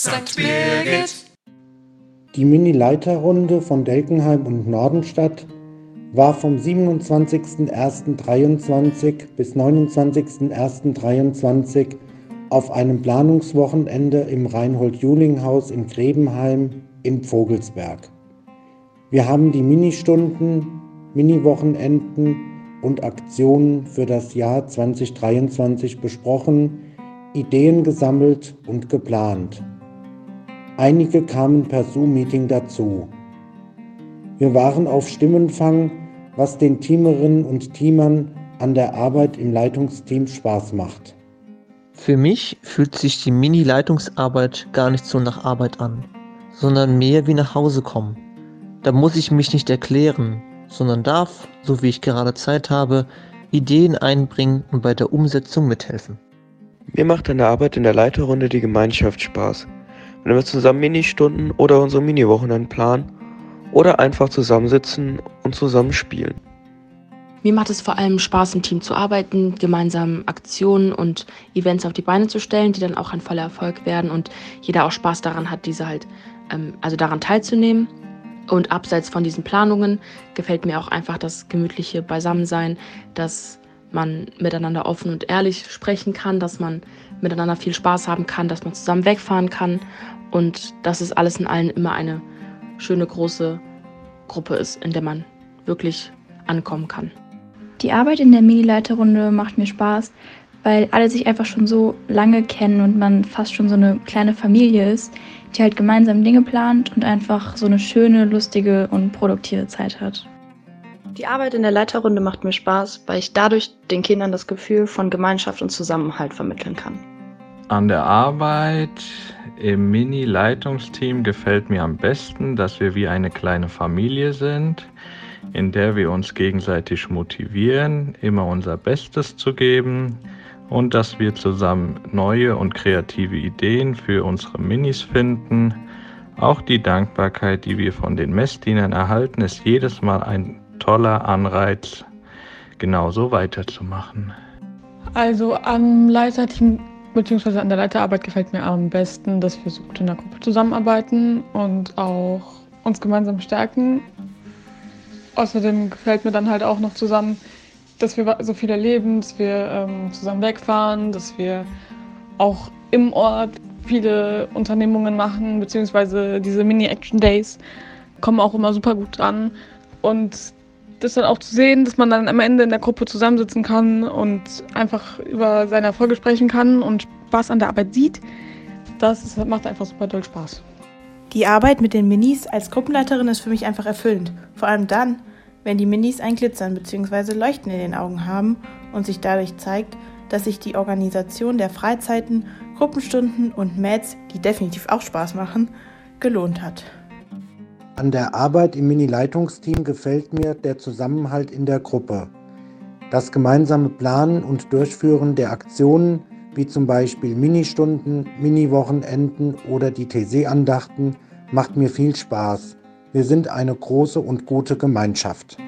St. Birgit. Die Mini-Leiterrunde von Delkenheim und Nordenstadt war vom 27.01.23 bis 29.01.23 auf einem Planungswochenende im Reinhold-Juling-Haus in Grebenheim in Vogelsberg. Wir haben die Ministunden, Mini-Wochenenden und Aktionen für das Jahr 2023 besprochen, Ideen gesammelt und geplant. Einige kamen per Zoom-Meeting dazu. Wir waren auf Stimmenfang, was den Teamerinnen und Teamern an der Arbeit im Leitungsteam Spaß macht. Für mich fühlt sich die Mini-Leitungsarbeit gar nicht so nach Arbeit an, sondern mehr wie nach Hause kommen. Da muss ich mich nicht erklären, sondern darf, so wie ich gerade Zeit habe, Ideen einbringen und bei der Umsetzung mithelfen. Mir macht an der Arbeit in der Leiterrunde die Gemeinschaft Spaß. Wenn wir zusammen Ministunden oder unsere Mini-Wochenenden planen oder einfach zusammensitzen und zusammen spielen. Mir macht es vor allem Spaß, im Team zu arbeiten, gemeinsam Aktionen und Events auf die Beine zu stellen, die dann auch ein voller Erfolg werden und jeder auch Spaß daran hat, diese halt, ähm, also daran teilzunehmen. Und abseits von diesen Planungen gefällt mir auch einfach das gemütliche Beisammensein, dass man miteinander offen und ehrlich sprechen kann, dass man miteinander viel Spaß haben kann, dass man zusammen wegfahren kann und dass es alles in allen immer eine schöne große Gruppe ist, in der man wirklich ankommen kann. Die Arbeit in der Mini-Leiterrunde macht mir Spaß, weil alle sich einfach schon so lange kennen und man fast schon so eine kleine Familie ist, die halt gemeinsam Dinge plant und einfach so eine schöne, lustige und produktive Zeit hat. Die Arbeit in der Leiterrunde macht mir Spaß, weil ich dadurch den Kindern das Gefühl von Gemeinschaft und Zusammenhalt vermitteln kann. An der Arbeit im Mini-Leitungsteam gefällt mir am besten, dass wir wie eine kleine Familie sind, in der wir uns gegenseitig motivieren, immer unser Bestes zu geben und dass wir zusammen neue und kreative Ideen für unsere Minis finden. Auch die Dankbarkeit, die wir von den Messdienern erhalten, ist jedes Mal ein toller Anreiz, genauso weiterzumachen. Also am Leiterteam bzw. an der Leiterarbeit gefällt mir am besten, dass wir so gut in der Gruppe zusammenarbeiten und auch uns gemeinsam stärken. Außerdem gefällt mir dann halt auch noch zusammen, dass wir so viel erleben, dass wir ähm, zusammen wegfahren, dass wir auch im Ort viele Unternehmungen machen, beziehungsweise diese Mini-Action-Days kommen auch immer super gut dran. Und das dann auch zu sehen, dass man dann am Ende in der Gruppe zusammensitzen kann und einfach über seine Erfolge sprechen kann und Spaß an der Arbeit sieht, das macht einfach super doll Spaß. Die Arbeit mit den Minis als Gruppenleiterin ist für mich einfach erfüllend. Vor allem dann, wenn die Minis ein Glitzern bzw. Leuchten in den Augen haben und sich dadurch zeigt, dass sich die Organisation der Freizeiten, Gruppenstunden und Mats, die definitiv auch Spaß machen, gelohnt hat. An der Arbeit im Mini-Leitungsteam gefällt mir der Zusammenhalt in der Gruppe. Das gemeinsame Planen und Durchführen der Aktionen, wie zum Beispiel Ministunden, Mini-Wochenenden oder die TC-Andachten, macht mir viel Spaß. Wir sind eine große und gute Gemeinschaft.